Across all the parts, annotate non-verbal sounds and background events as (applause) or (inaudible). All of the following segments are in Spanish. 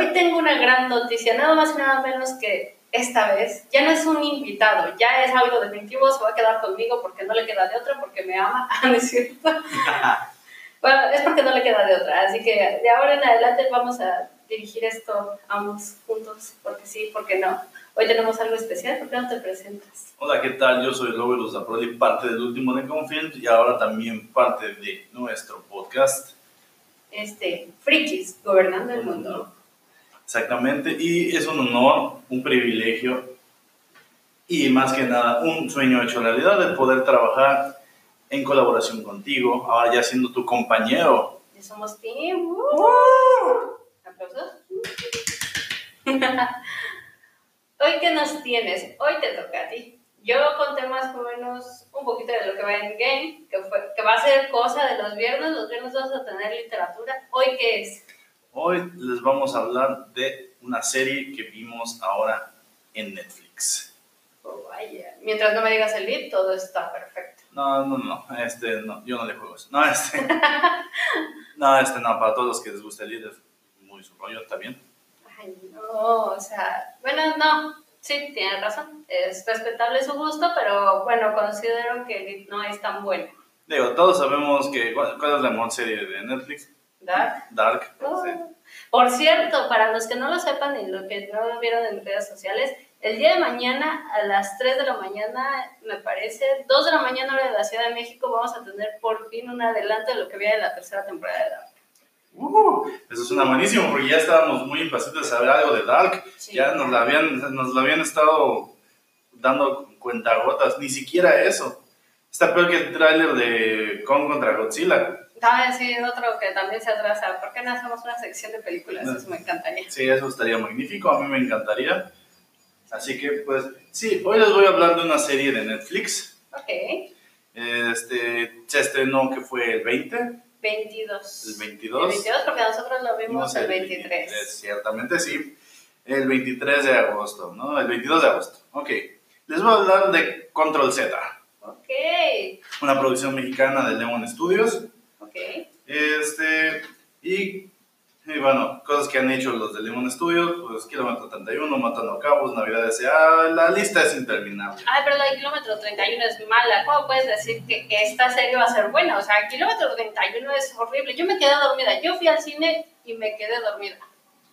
Hoy tengo una gran noticia, nada más y nada menos que esta vez ya no es un invitado, ya es algo definitivo, se va a quedar conmigo porque no le queda de otra, porque me ama, (laughs) ah, ¿no es cierto? (laughs) bueno, es porque no le queda de otra, así que de ahora en adelante vamos a dirigir esto ambos juntos, porque sí, porque no. Hoy tenemos algo especial, ¿por qué no te presentas? Hola, ¿qué tal? Yo soy Robert Zaproli, parte del último de Confilm y ahora también parte de nuestro podcast. Este, Frikis, gobernando el mundo. Exactamente, y es un honor, un privilegio y más que nada un sueño hecho realidad de poder trabajar en colaboración contigo, ahora ya siendo tu compañero. Ya somos team. ¡Uh! ¿Aplausos? (laughs) Hoy, ¿qué nos tienes? Hoy te toca a ti. Yo conté más o menos un poquito de lo que va en Game, que, fue, que va a ser cosa de los viernes. Los viernes vamos a tener literatura. ¿Hoy qué es? Hoy les vamos a hablar de una serie que vimos ahora en Netflix. Oh, vaya. Mientras no me digas el lead, todo está perfecto. No, no, no, este, no, yo no le juego eso. No, este, (laughs) no, este, no, para todos los que les gusta el lead es muy su rollo, ¿está bien? Ay, no, o sea, bueno, no, sí, tienes razón, es respetable su gusto, pero bueno, considero que el lead no es tan bueno. Digo, todos sabemos que, ¿cuál, cuál es la mejor serie de Netflix? ¿Dark? Dark, Oh. sí. Por cierto, para los que no lo sepan y los que no lo vieron en redes sociales, el día de mañana a las 3 de la mañana, me parece, 2 de la mañana hora de la Ciudad de México, vamos a tener por fin un adelanto de lo que viene de la tercera temporada de Dark. Uh, eso suena buenísimo porque ya estábamos muy impacientes de saber algo de Dark. Sí. Ya nos la habían, nos la habían estado dando cuentagotas, ni siquiera eso. Está peor que el tráiler de Kong contra Godzilla. Ah, sí, otro que también se atrasa. ¿Por qué no hacemos una sección de películas? No. Eso me encantaría. Sí, eso estaría magnífico, a mí me encantaría. Así que, pues, sí, hoy les voy a hablar de una serie de Netflix. Ok. Este, se estrenó que fue el 20, 22. el El 22. 22 porque nosotros lo vimos el 23. Ciertamente sí. El 23 de agosto, ¿no? El 22 de agosto. Ok. Les voy a hablar de Control Z, Ok. una producción mexicana de Lemon Studios. Ok. Este, y, y bueno, cosas que han hecho los de Lemon Studios, pues Kilómetro 31, Matando Cabos, Navidad S.A., la lista es interminable. Ay, pero la de kilómetro 31 es mala. ¿Cómo puedes decir que esta serie va a ser buena? O sea, kilómetro 31 es horrible. Yo me quedé dormida. Yo fui al cine y me quedé dormida.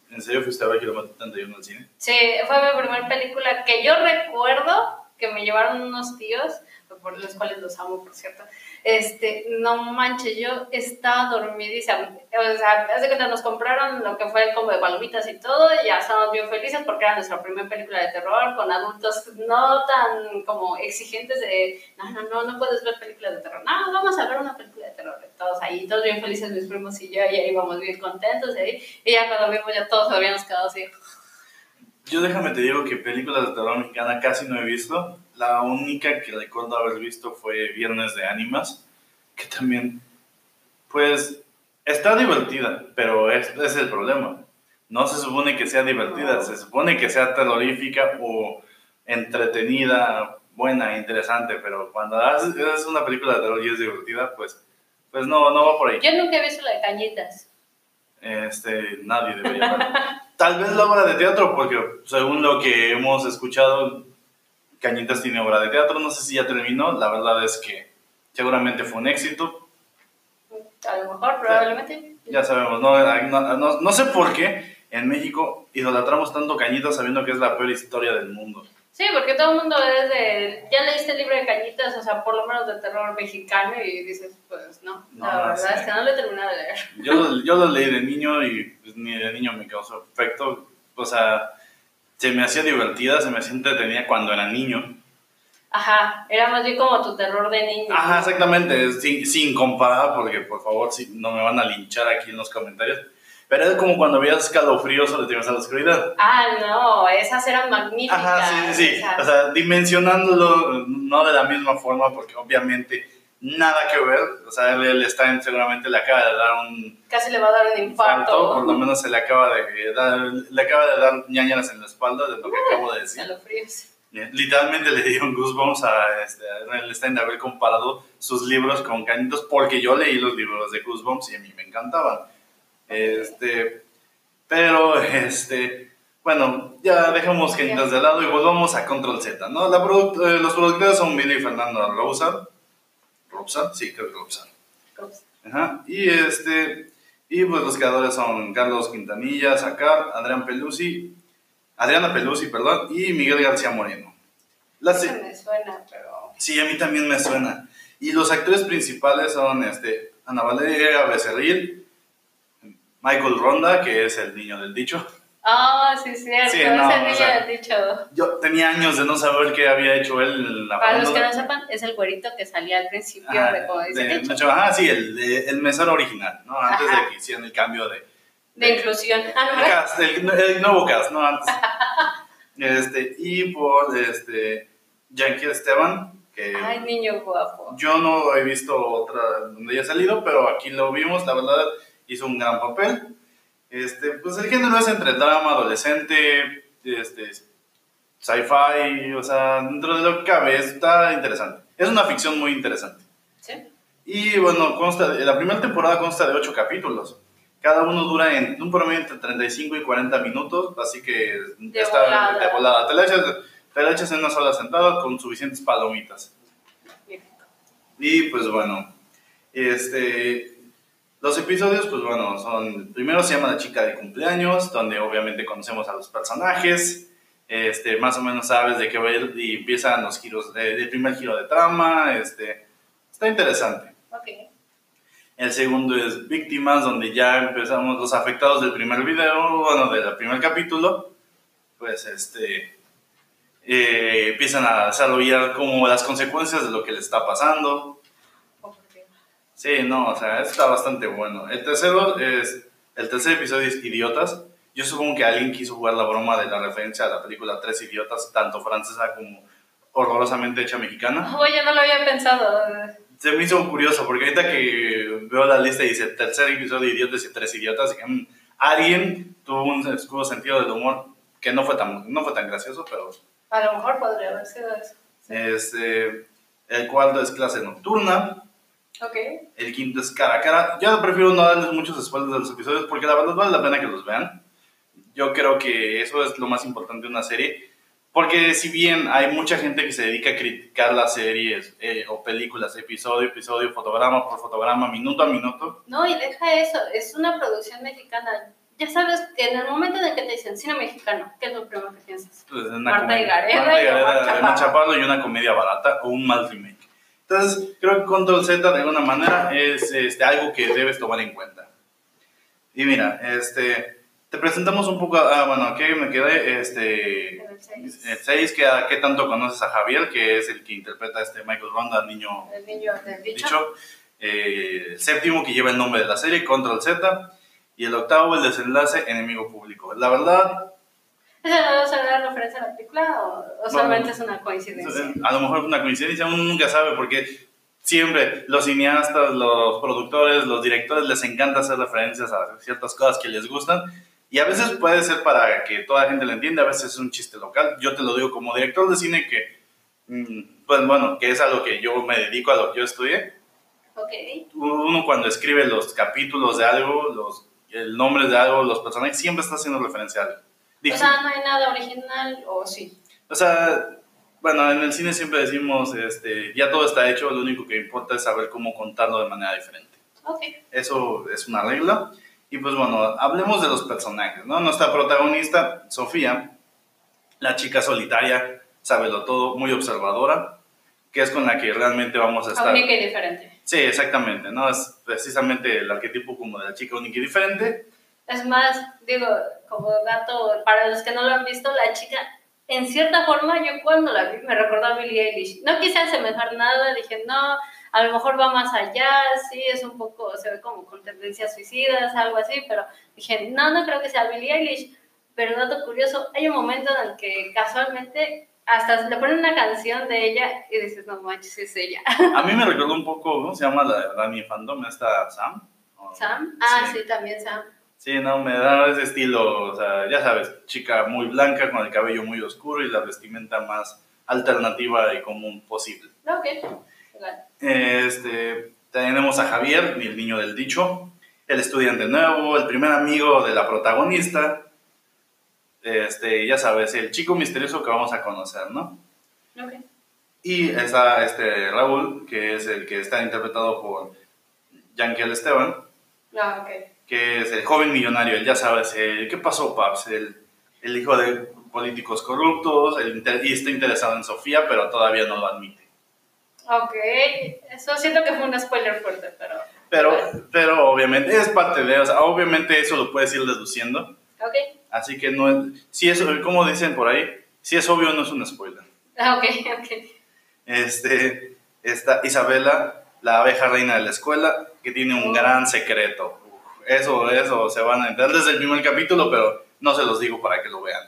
¿En serio fuiste a ver Kilómetro 31 al cine? Sí, fue mi primera película que yo recuerdo que me llevaron unos tíos, por los cuales los amo, por cierto. Este, no manches, yo estaba dormidísima. O sea, hace que nos compraron lo que fue como de palomitas y todo, y ya estábamos bien felices porque era nuestra primera película de terror con adultos no tan como exigentes de, no, no, no, no puedes ver películas de terror. No, vamos a ver una película de terror. Todos ahí, todos bien felices, mis primos y yo, y ahí íbamos bien contentos. Y, ahí, y ya cuando vimos, ya todos habíamos quedado así. Yo déjame te digo que películas de terror mexicana casi no he visto. La única que recuerdo haber visto fue Viernes de Ánimas, que también, pues, está divertida, pero es, es el problema. No se supone que sea divertida, se supone que sea terrorífica o entretenida, buena, interesante, pero cuando haces una película de terror y es divertida, pues, pues no, no va por ahí. Yo nunca he visto la de Cañitas. Este, nadie debería. Tal vez la obra de teatro, porque según lo que hemos escuchado, Cañitas tiene obra de teatro. No sé si ya terminó. La verdad es que seguramente fue un éxito. A lo mejor, probablemente. Ya sabemos, no, no, no- no sé por qué en México idolatramos tanto Cañitas sabiendo que es la peor historia del mundo. Sí, porque todo el mundo es de. Ya leíste el libro de Cañitas, o sea, por lo menos de terror mexicano, y dices, pues no. La No, verdad sí. es que no lo he terminado de leer. Yo, lo- yo lo leí de niño y pues, ni de niño me causó efecto. O sea, se me hacía divertida, se me hacía entretenida cuando era niño. Ajá, era más bien como tu terror de niño. Ajá, exactamente, sin, sin comparar, porque por favor, si no me van a linchar aquí en los comentarios. Pero es como cuando veías escalofríos o le tenías a la oscuridad. Ah, no, esas eran magníficas. Ajá, sí, sí, sí. o sea, O sea, dimensionándolo no de la misma forma, porque obviamente nada que ver. O sea, él, él está en, seguramente le acaba de dar un casi le va a dar un infarto, por lo menos se le acaba de dar, le acaba de dar ñañaras en la espalda de lo que acabo de decir. A lo fríos. Eh, Literalmente le dieron goosebumps a este, a Einstein de haber comparado sus libros con Cañitos, porque yo leí los libros de Goosebumps y a mí me encantaban. Este, pero, este, bueno, ya dejamos genitas de lado y volvamos a Control Z, ¿no? La product- eh, los productores son Billy y Fernando Rosa. ¿Rosa? Sí, creo que. Ups. Ajá. Y este, y pues los creadores son Carlos Quintanilla, Zacar, Adrián Pelusi, Adriana Pelusi, perdón, y Miguel García Moreno. La Eso me suena, pero... Sí, a mí también me suena. Y los actores principales son este, Ana Valeria Becerril, Michael Ronda, que es el niño del dicho. Ah, sí, cierto. Sí, no, el o sea, dicho. Yo tenía años de no saber qué había hecho él en la Para los que no sepan, es el güerito que salía al principio Ajá, de como dice de- de- ajá, sí, el, de- el mesero original, ¿no? Antes Ajá. de que hicieran el cambio de, De inclusión. Ah, El no, cast, el, el nuevo cast, ¿no? Antes. (laughs) Este, y por este, Yankee Esteban, que Ay, niño guapo. yo no he visto otra donde haya salido, pero aquí lo vimos, la verdad, hizo un gran papel. Este, pues el género es entre drama, adolescente, este, sci-fi, o sea, dentro de lo que cabe, está interesante. Es una ficción muy interesante. ¿Sí? Y bueno, consta de- la primera temporada consta de ocho capítulos. Cada uno dura en un promedio entre 35 y 40 minutos, así que De está volada. de volada. Te la, echas, te la echas en una sola sentada con suficientes palomitas. Y pues bueno, este, los episodios, pues bueno, son, primero se llama La chica de cumpleaños, donde obviamente conocemos a los personajes, este, más o menos sabes de qué va a ir y empiezan los giros, de- el primer giro de trama, este, está interesante. Ok. El segundo es Víctimas, donde ya empezamos los afectados del primer video, bueno, del primer capítulo, pues este, eh, empiezan a desarrollar como las consecuencias de lo que les está pasando. Oh. Sí, no, o sea, está bastante bueno. El tercero es, el tercer episodio es Idiotas. Yo supongo que alguien quiso jugar la broma de la referencia a la película Tres Idiotas, tanto francesa como horrorosamente hecha mexicana. Oye, no lo había pensado. Se me hizo curioso porque ahorita que veo la lista y dice tercer episodio de Idiotas y Tres Idiotas, dije, "Mm, alguien tuvo un escudo sentido del humor que no fue tan, no fue tan gracioso, pero A lo mejor podría haber sido eso. Sí. este, el cuarto es clase nocturna, Ok. el quinto es cara a cara. Yo prefiero no darles muchos spoilers de los episodios porque la verdad vale la pena que los vean. Yo creo que eso es lo más importante de una serie. Porque si bien hay mucha gente que se dedica a criticar las series eh, o películas, episodio, episodio, fotograma por fotograma, minuto a minuto, No, y deja eso. Es una producción mexicana. Ya sabes que en el momento en el que te dicen cine mexicano, ¿qué es lo primero que piensas? pues es una Marta comedia. Higareda Marta y Chaparro. (laughs) Chaparro y una comedia barata o un mal remake. Entonces, creo que Control Z de alguna manera es este, algo que debes tomar en cuenta. Y mira, este, te presentamos un poco, ah, bueno, ¿qué me quedé? Este, el seis. el 6, ¿qué, ¿qué tanto conoces a Javier? Que es el que interpreta a este Michael Ronda, el niño El niño del dicho. dicho. Eh, el séptimo, que lleva el nombre de la serie, Control Z. Y el octavo, el desenlace, enemigo público. La verdad, ¿Esa no será referencia a la película o, o solamente es una coincidencia? A lo mejor es una coincidencia, uno nunca sabe porque siempre los cineastas, los productores, los directores les encanta hacer referencias a ciertas cosas que les gustan y a veces puede ser para que toda la gente lo entienda, a veces es un chiste local. Yo te lo digo como director de cine que, mm, pues bueno, que es a lo que yo me dedico, a lo que yo estudié. Ok. Uno cuando escribe los capítulos de algo, los, el nombre de algo, los personajes, siempre está haciendo referencia a algo. O sea, no hay nada original o sí. O sea, bueno, en el cine siempre decimos, este, ya todo está hecho, lo único que importa es saber cómo contarlo de manera diferente. Ok. Eso es una regla. Y pues bueno, hablemos de los personajes, ¿no? Nuestra protagonista, Sofía, la chica solitaria, sábelo todo, muy observadora, que es con la que realmente vamos a estar. Única y diferente. Sí, exactamente, ¿no? Es precisamente el arquetipo como de la chica única y diferente. Es más, digo, como dato, para los que no lo han visto, la chica, en cierta forma, yo cuando la vi me recordó a Billie Eilish. No quise asemejar nada, dije, no, a lo mejor va más allá, sí, es un poco, se ve como con tendencias suicidas, algo así, pero dije, no, no creo que sea Billie Eilish. Pero dato curioso, hay un momento en el que casualmente hasta le ponen una canción de ella y dices, no manches, es ella. (laughs) A mí me recordó un poco, ¿cómo se llama la Dani Fandom? ¿Esta Sam? ¿O- ¿Sam? Ah, Sí. sí, también Sam. Sí, no, me da ese estilo, o sea, ya sabes, chica muy blanca con el cabello muy oscuro y la vestimenta más alternativa y común posible. Ok. Igual. Este, tenemos a Javier, el niño del dicho. el estudiante nuevo, el primer amigo de la protagonista. Este, ya sabes, el chico misterioso que vamos a conocer, ¿no? Ok. Y está este Raúl, que es el que está interpretado por Yankel Esteban, Ah, ok. Que es el joven millonario, el ya sabes, el, ¿qué pasó, Paps? El, el hijo de políticos corruptos, el, inter- y está interesado en Sofía, pero todavía no lo admite. Ok. Eso siento que fue un spoiler fuerte, pero. Pero, pero obviamente es parte de, o sea, obviamente eso lo puedes ir deduciendo. Ok. Así que no es, si es, como dicen por ahí, si es obvio no es un spoiler. Ah, ok, ok. Este, está Isabela, la abeja reina de la escuela, que tiene un Oh. gran secreto. Eso, eso se van a enterar desde el primer capítulo, pero no se los digo para que lo vean.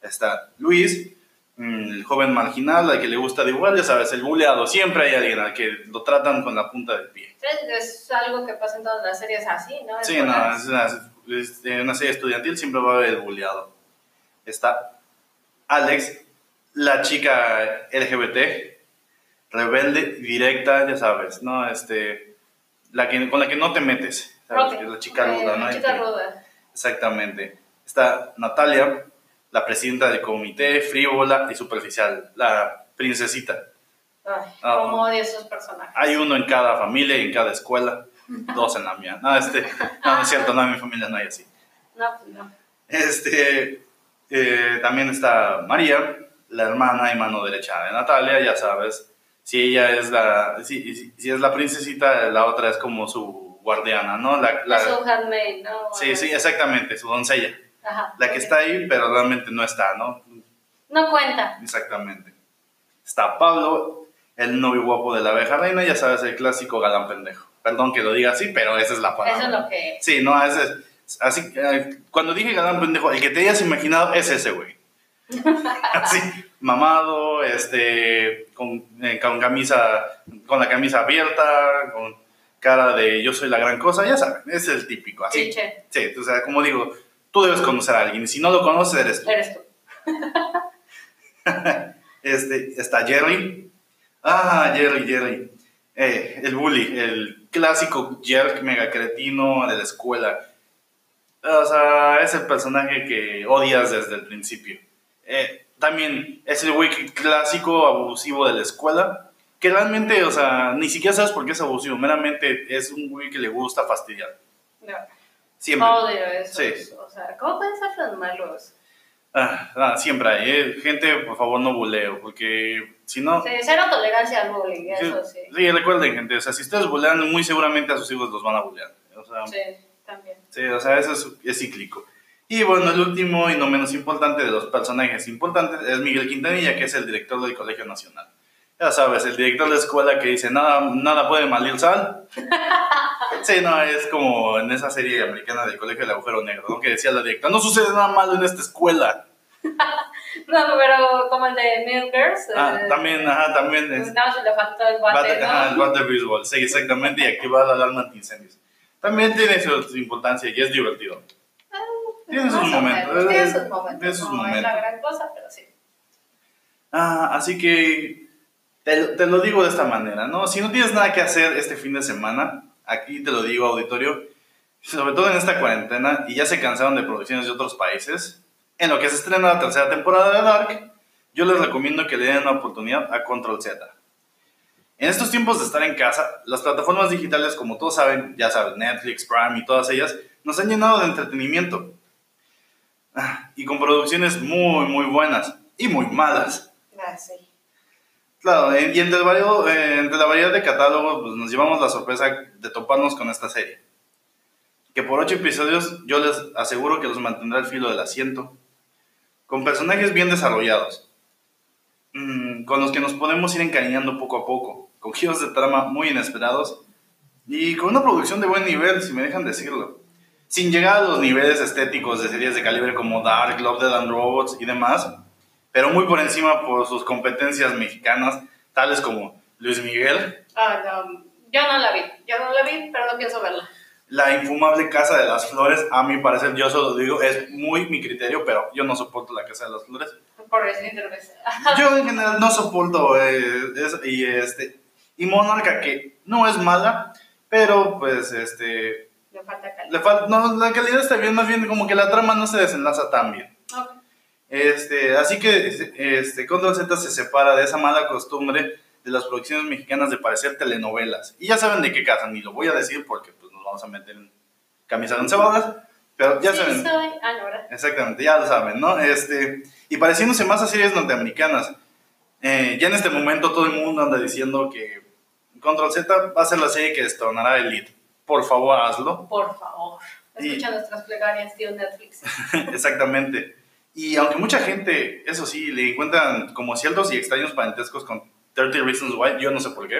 Está Luis, mm, el joven marginal al que le gusta dibujar, ya sabes, el buleado. Siempre hay alguien al que lo tratan con la punta del pie. Es, es algo que pasa en todas las series así, ¿no? Sí, no, es una, es una serie estudiantil siempre va a haber el buleado. Está Alex, la chica LGBT, rebelde, directa, ya sabes, ¿no? Este, la que, con la que no te metes, la chica ruda, ¿no? La chica ruda. Exactamente. Está Natalia, la presidenta del comité, frívola y superficial, la princesita. Ay, Ah. odio esos personajes. Hay uno en cada familia y en cada escuela, (laughs) dos en la mía. No, este, no, no es cierto, no, en mi familia no hay así. No, pues no. Este, eh, también está María, la hermana y mano derecha de Natalia, ya sabes. Si ella es la, si, si- si es la princesita, la otra es como su guardiana, ¿no? La, un handmaid, ¿no? sí, sí, exactamente, su doncella. Ajá. La que está ahí, pero realmente no está, ¿no? No cuenta. Exactamente. Está Pablo, el novio guapo de la abeja reina, ya sabes, el clásico galán pendejo. Perdón que lo diga así, pero esa es la palabra. Eso es lo que. Sí, no, ese es. Así, cuando dije galán pendejo, el que te hayas imaginado es ese, güey. (laughs) Así, mamado, este, con, eh, con camisa, con la camisa abierta, con cara de yo soy la gran cosa, ya saben, es el típico, así. Cliché. Sí, o sea, como digo, tú debes conocer a alguien, y si no lo conoces, eres tú. Eres tú. (laughs) Este, está Jerry. Ah, Jerry, Jerry. Eh, el bully, el clásico jerk mega cretino de la escuela. O sea, es el personaje que odias desde el principio. Eh, también es el que- clásico abusivo de la escuela. Que realmente, o sea, ni siquiera sabes por qué es abusivo. Meramente es un güey que le gusta fastidiar. No. Siempre. Odio eso. Sí. O sea, ¿cómo pueden ser tan malos? Ah, ah, siempre hay. eh. Gente, por favor, no buleo. Porque si no. Sí, cero tolerancia al bullying, eso sí. Sí, recuerden, gente, o sea, si ustedes bulean, muy seguramente a sus hijos los van a bulear. O sea, sí, Sí, también. o sea eso es, es cíclico. Y bueno, el último y no menos importante de los personajes importantes es Miguel Quintanilla, que es el director del Colegio Nacional. Ya sabes, el director de escuela que dice, nada, nada puede malir sal. (laughs) Sí, no, es como en esa serie americana del Colegio del Agujero Negro, ¿no? Que decía la directora, no sucede nada malo en esta escuela. (laughs) No, pero como el de Mean Girls. Ah, eh, también, ajá, también es, nada, se le faltó el guante, Bate- ajá, el ¿no? guante béisbol, sí, exactamente, y activar la alarma antiincendios. También tiene su, importancia y es divertido. Tiene sus Más o momentos, eh, Tiene sus momentos. tiene sus no es momentos. la gran cosa, pero sí. Ah, así que te, te lo digo de esta manera, ¿no? Si no tienes nada que hacer este fin de semana, aquí te lo digo, auditorio, sobre todo en esta cuarentena, y ya se cansaron de producciones de otros países, en lo que se estrena la tercera temporada de Dark, yo les recomiendo que le den una oportunidad a Control Z. En estos tiempos de estar en casa, las plataformas digitales, como todos saben, ya saben, Netflix, Prime y todas ellas, nos han llenado de entretenimiento. Ah, Y con producciones muy, muy buenas y muy malas. Sí. Claro, eh, y entre, eh, entre la variedad de catálogos, pues nos llevamos la sorpresa de toparnos con esta serie. Que por ocho episodios yo les aseguro que los mantendrá al filo del asiento. Con personajes bien desarrollados. mm, con los que nos podemos ir encariñando poco a poco. Con giros de trama muy inesperados. Y con una producción de buen nivel, si me dejan decirlo. Sin llegar a los niveles estéticos de series de calibre como Dark, Love, Dead and Robots y demás pero muy por encima por sus competencias mexicanas, tales como Luis Miguel, Ah, no, yo no la vi. Yo no la vi, pero no pienso verla. la infumable Casa de las Flores, a mi parecer, yo solo digo, es muy mi criterio, pero yo no soporto la Casa de las Flores. Por eso. (laughs) Yo en general no soporto, eh, es- y este, y Monarca, que no es mala, pero pues este, le falta calidad. Le fal- no, la calidad está bien, más bien como que la trama no se desenlaza tan bien. Ok. Este, así que este, Control Z se separa de esa mala costumbre de las producciones mexicanas de parecer telenovelas. Y ya saben de qué casan, ni lo voy a decir porque pues, nos vamos a meter en camisas onceadas, pero ya sí, saben. Exactamente, ya lo saben, ¿no? Este, y pareciéndose más a series norteamericanas. Eh, ya en este momento todo el mundo anda diciendo que Control Z va a ser la serie que destronará Elite. Por favor, hazlo. Por favor. Y- Escucha nuestras plegarias, tío Netflix. (laughs) Exactamente. Y aunque mucha gente, eso sí, le encuentran como ciertos y extraños parentescos con 30 Reasons Why, yo no sé por qué.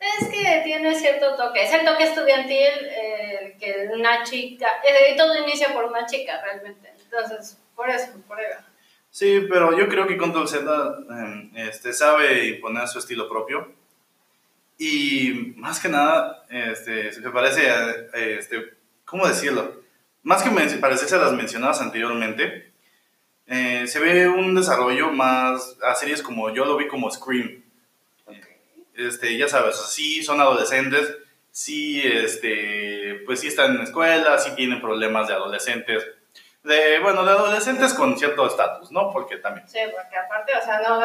Es que tiene cierto toque. Es el toque estudiantil eh, que una chica. eh, y todo inicia por una chica, realmente. Entonces, por eso, por eso. Sí, pero yo creo que Control Z eh, este, sabe imponer su estilo propio. Y más que nada, este, se parece a, este, ¿cómo decirlo? Más que parecerse a las mencionadas anteriormente, eh, se ve un desarrollo más a series como yo lo vi como Scream. Este, ya sabes, sí son adolescentes, sí, este, pues sí están en la escuela, sí tienen problemas de adolescentes, de, bueno, de adolescentes con cierto estatus, ¿no? Porque también. Sí, porque aparte, o sea, no,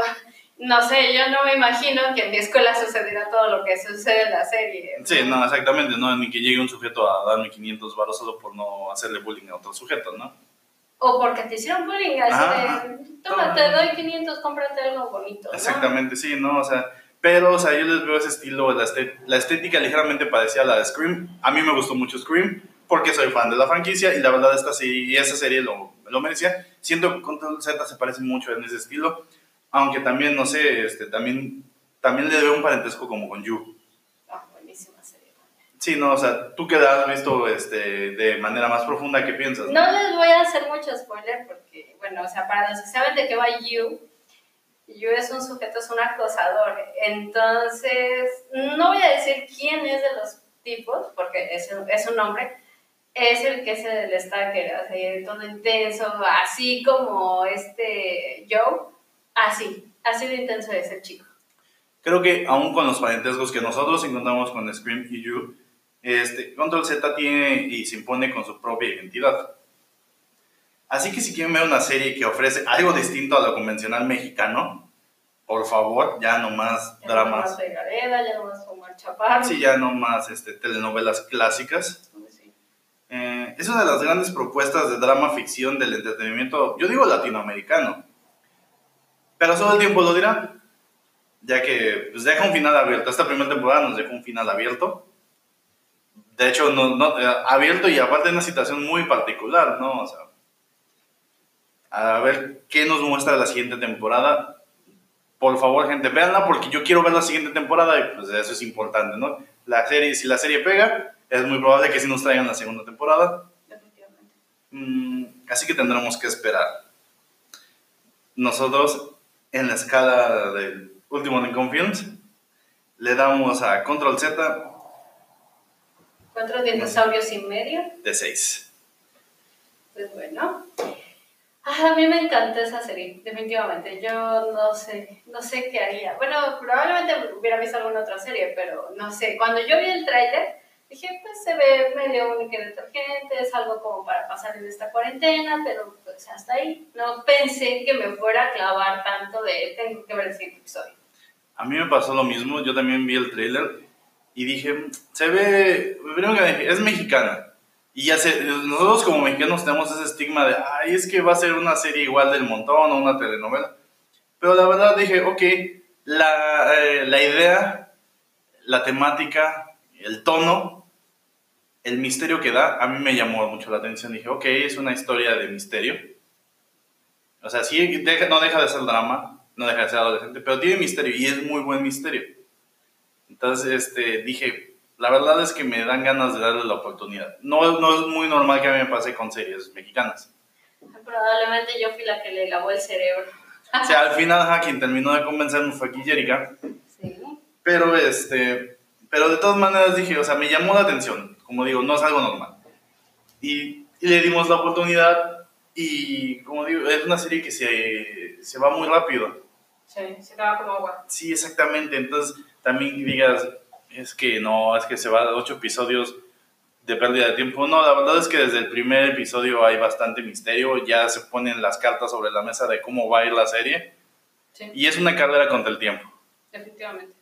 no sé, yo no me imagino que en mi escuela sucediera todo lo que sucede en la serie. Sí, no, exactamente, no, ni que llegue un sujeto a darme 500 baros solo por no hacerle bullying a otro sujeto, ¿no? O porque te hicieron bullying, así Ajá. de, toma, te doy 500, cómprate algo bonito. ¿no? Exactamente, sí, ¿no? O sea, pero, o sea, yo les veo ese estilo, la, la estética ligeramente parecía a la de Scream. A mí me gustó mucho Scream porque soy fan de la franquicia y la verdad esta serie, y esa serie lo, lo merecía. Siento que Control Z se parece mucho en ese estilo, aunque también, no sé, este, también, también le veo un parentesco como con You. Sí, no, o sea, tú que has visto este, de manera más profunda, ¿qué piensas? No les voy a hacer mucho spoiler porque, bueno, o sea, para los que saben de qué va You, You es un sujeto, es un acosador. Entonces, no voy a decir quién es de los tipos, porque es un, es un hombre, es el que es el stalker, así, todo intenso, así como este Joe, así, así de intenso es el chico. Creo que aún con los parentescos que nosotros encontramos con Scream y You, este, Control Z tiene y se impone con su propia identidad. Así que si quieren ver una serie que ofrece algo distinto a lo convencional mexicano, por favor, ya no más Ya no dramas. más Gareda, ya no más Omar Chaparro. Sí, ya no más este, telenovelas clásicas. Sí. Eh, es una de las grandes propuestas de drama ficción del entretenimiento, yo digo latinoamericano. Pero solo el tiempo lo dirá, ya que pues, deja un final abierto. Esta primera temporada nos deja un final abierto. De hecho, no, no, eh, abierto y aparte en una situación muy particular, ¿no? O sea, a ver qué nos muestra la siguiente temporada. Por favor, gente, véanla porque yo quiero ver la siguiente temporada y pues eso es importante, ¿no? La serie, si la serie pega, es muy probable que sí nos traigan la segunda temporada. Definitivamente. Mm, así que tendremos que esperar. Nosotros, en la escala del último Lincoln Films, le damos a Control Z Cuatro dinosaurios y medio. de 6. Pues bueno. Ah, a mí me encantó esa serie, definitivamente. Yo no sé, no sé qué haría. Bueno, probablemente hubiera visto alguna otra serie, pero no sé. Cuando yo vi el tráiler, dije, pues se ve medio único y detergente, es algo como para pasar en esta cuarentena, pero pues hasta ahí. No pensé que me fuera a clavar tanto de tengo que ver el siguiente episodio. A mí me pasó lo mismo, yo también vi el trailer y dije, "Mm, se ve, primero que es mexicana. Y ya sé, nosotros como mexicanos tenemos ese estigma de, ay, es que va a ser una serie igual del montón o una telenovela. Pero la verdad dije, ok, la, eh, la idea, la temática, el tono, el misterio que da, a mí me llamó mucho la atención. Dije, ok, es una historia de misterio. O sea, sí, deja- no deja de ser drama, no deja de ser adolescente, pero tiene misterio y es muy buen misterio. Entonces, este, dije, la verdad es que me dan ganas de darle la oportunidad. No, no es muy normal que a mí me pase con series mexicanas. Probablemente yo fui la que le lavó el cerebro. O sea, al final, ajá, quien terminó de convencerme fue aquí Jerica. Sí. Pero, este, pero de todas maneras dije, o sea, me llamó la atención. Como digo, no es algo normal. Y, y le dimos la oportunidad y, como digo, es una serie que se, se va muy rápido. Sí, se acaba como agua. Sí, exactamente. Entonces, también digas, es que no, es que se va a ocho episodios. de pérdida de tiempo. No, la verdad es que desde el primer episodio hay bastante misterio. Ya se ponen las cartas sobre la mesa de cómo va a ir la serie. Sí, Y es una carrera contra el tiempo. efectivamente.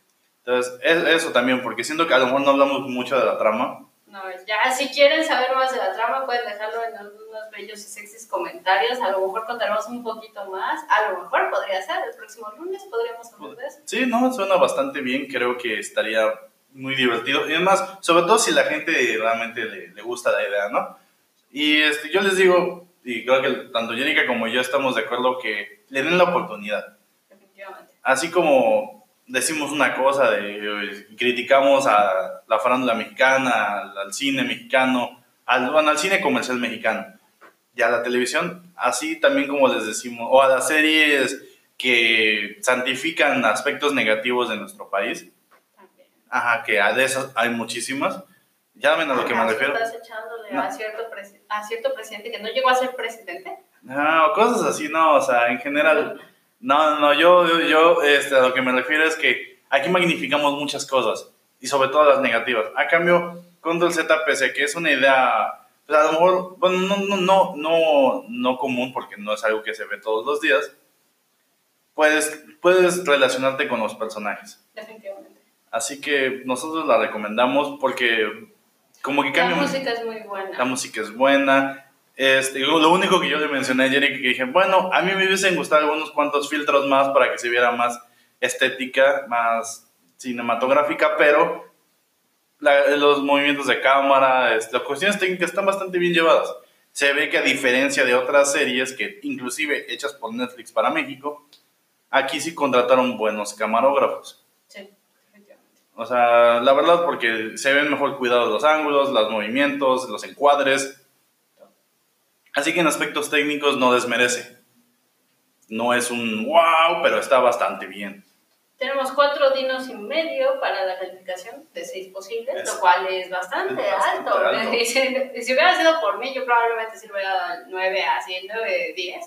Entonces, es eso también, porque siento que a lo mejor no hablamos mucho de la trama. No, ya si quieren saber más de la trama, pueden dejarlo en algunos bellos y sexys comentarios. A lo mejor contaremos un poquito más. A lo mejor podría ser el próximo lunes, podríamos hablar de eso. Sí, no, suena bastante bien. Creo que estaría muy divertido. Y además, sobre todo si la gente realmente le, le gusta la idea, ¿no? Y este, yo les digo, y creo que tanto Jerica como yo estamos de acuerdo que le den la oportunidad. Efectivamente. Así como decimos una cosa, de, criticamos a la farándula mexicana, al, al cine mexicano, al, bueno, al cine comercial mexicano y a la televisión, así también como les decimos, o a las series que santifican aspectos negativos de nuestro país, ajá, que de esas hay muchísimas, ya ven a lo que me ¿Acaso refiero. Estás echándole No. a, cierto a cierto presidente que no llegó a ser presidente. No, cosas así, no, o sea, en general, no, no, yo, yo, este, a lo que me refiero es que aquí magnificamos muchas cosas, y sobre todo las negativas. A cambio, Control Z, pese a que es una idea, pues a lo mejor, bueno, no, no, no, no, no común, porque no es algo que se ve todos los días, puedes, puedes relacionarte con los personajes. Definitivamente. Así que nosotros la recomendamos porque como que La cambia mucho. música es muy buena. La música es buena. Este, lo único que yo le mencioné a Jerry que dije, bueno, a mí me hubiesen gustado algunos cuantos filtros más para que se viera más estética, más cinematográfica, pero la- los movimientos de cámara, este, las cuestiones técnicas están bastante bien llevadas. Se ve que a diferencia de otras series que inclusive hechas por Netflix para México, aquí sí contrataron buenos camarógrafos. Sí. O sea, la verdad, porque se ven mejor cuidados los ángulos, los movimientos, los encuadres. Así que en aspectos técnicos no desmerece. No es un wow, pero está bastante bien. Tenemos cuatro dinos y medio para la calificación de seis posibles, Es- lo cual es bastante, es bastante alto. alto. Si, (laughs) si hubiera sido por mí, yo probablemente sí le hubiera dado el 9 así, el 9 10.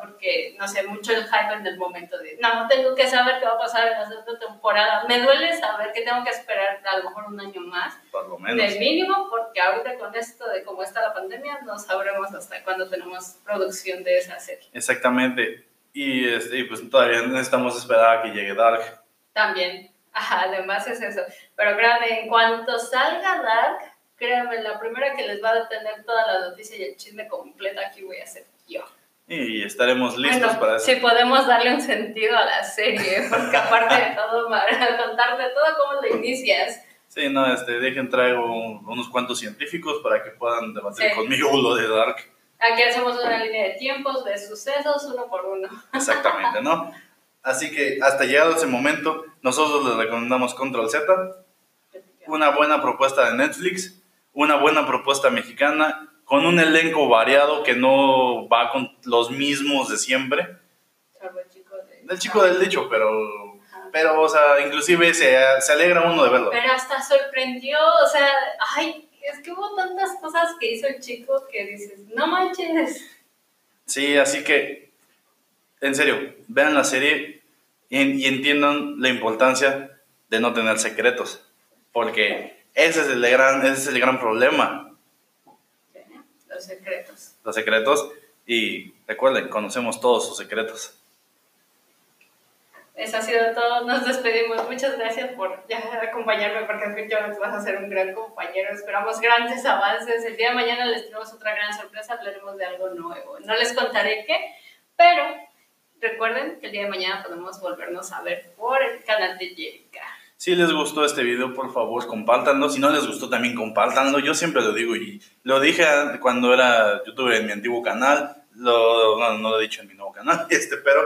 Porque, no sé, mucho el hype en el momento de, no, tengo que saber qué va a pasar en la segunda temporada. Me duele saber que tengo que esperar a lo mejor un año más, Por lo menos. del mínimo, porque ahorita con esto de cómo está la pandemia, no sabremos hasta cuándo tenemos producción de esa serie. Exactamente. Y, este, y pues todavía necesitamos esperar a que llegue Dark. También, ajá, además es eso. Pero créanme, en cuanto salga Dark, créanme, la primera que les va a tener toda la noticia y el chisme completa aquí voy a ser yo. Y estaremos listos bueno, para eso. si podemos darle un sentido a la serie, porque aparte de todo, (laughs) Mar- contarte todo cómo lo inicias. Sí, no, este, dejen traigo un- unos cuantos científicos para que puedan debatir Sí. conmigo lo de Dark. Aquí hacemos una línea de tiempos, de sucesos, uno por uno. Exactamente, ¿no? Así que hasta llegado ese momento, nosotros les recomendamos Control Z, una buena propuesta de Netflix, una buena propuesta mexicana, con un elenco variado que no va con los mismos de siempre. Salvo el chico de- El chico del dicho, pero, pero o sea, inclusive se, se alegra uno de verlo. Pero hasta sorprendió, o sea, ay, es que hubo tantas cosas que hizo el chico que dices, no manches. Sí, así que, en serio, vean la serie y, y entiendan la importancia de no tener secretos, porque ese es el gran, ese es el gran problema. Los secretos. los secretos y recuerden, conocemos todos sus secretos. Eso ha sido todo, nos despedimos. Muchas gracias por ya acompañarme porque definitivamente vas a ser un gran compañero. Esperamos grandes avances. El día de mañana les tenemos otra gran sorpresa, hablaremos de algo nuevo. No les contaré qué, pero recuerden que el día de mañana podemos volvernos a ver por el canal de Jerica. Si les gustó este video, por favor, compártanlo. Si no les gustó, también compártanlo. Yo siempre lo digo y lo dije cuando era youtuber en mi antiguo canal. Lo, no, no lo he dicho en mi nuevo canal, (laughs) este, pero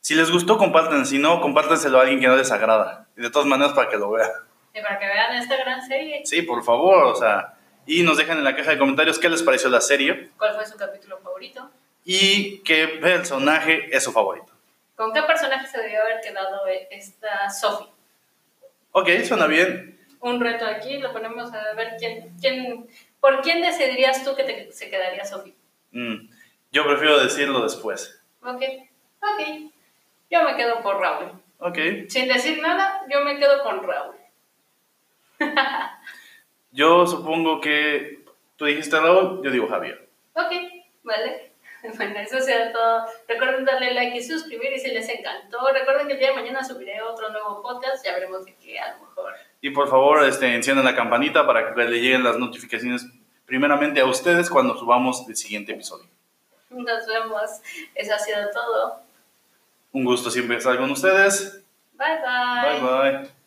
si les gustó, compartan. Si no, compártenselo a alguien que no les agrada. De todas maneras, para que lo vea. Y para que vean esta gran serie, Sí, por favor, o sea. Y nos dejan en la caja de comentarios qué les pareció la serie ¿cuál fue su capítulo favorito? y qué personaje es su favorito. ¿Con qué personaje se debió haber quedado esta Sophie? Ok, suena bien. Un reto aquí, lo ponemos a ver quién, quién, por quién decidirías tú que te- se quedaría Sophie. Mm, yo prefiero decirlo después. Ok, ok. Yo me quedo por Raúl. Ok. Sin decir nada, yo me quedo con Raúl. (laughs) Yo supongo que tú dijiste Raúl, yo digo Javier. Ok, vale. (laughs) Bueno, eso será todo. Recuerden darle like y suscribir y si les encantó. Recuerden que el día de mañana subiré otro nuevo podcast. Ya veremos de qué a lo mejor. Y por favor, este, enciendan la campanita para que le lleguen las notificaciones primeramente a ustedes cuando subamos el siguiente episodio. Nos vemos. Eso ha sido todo. Un gusto siempre estar con ustedes. Bye bye. Bye bye.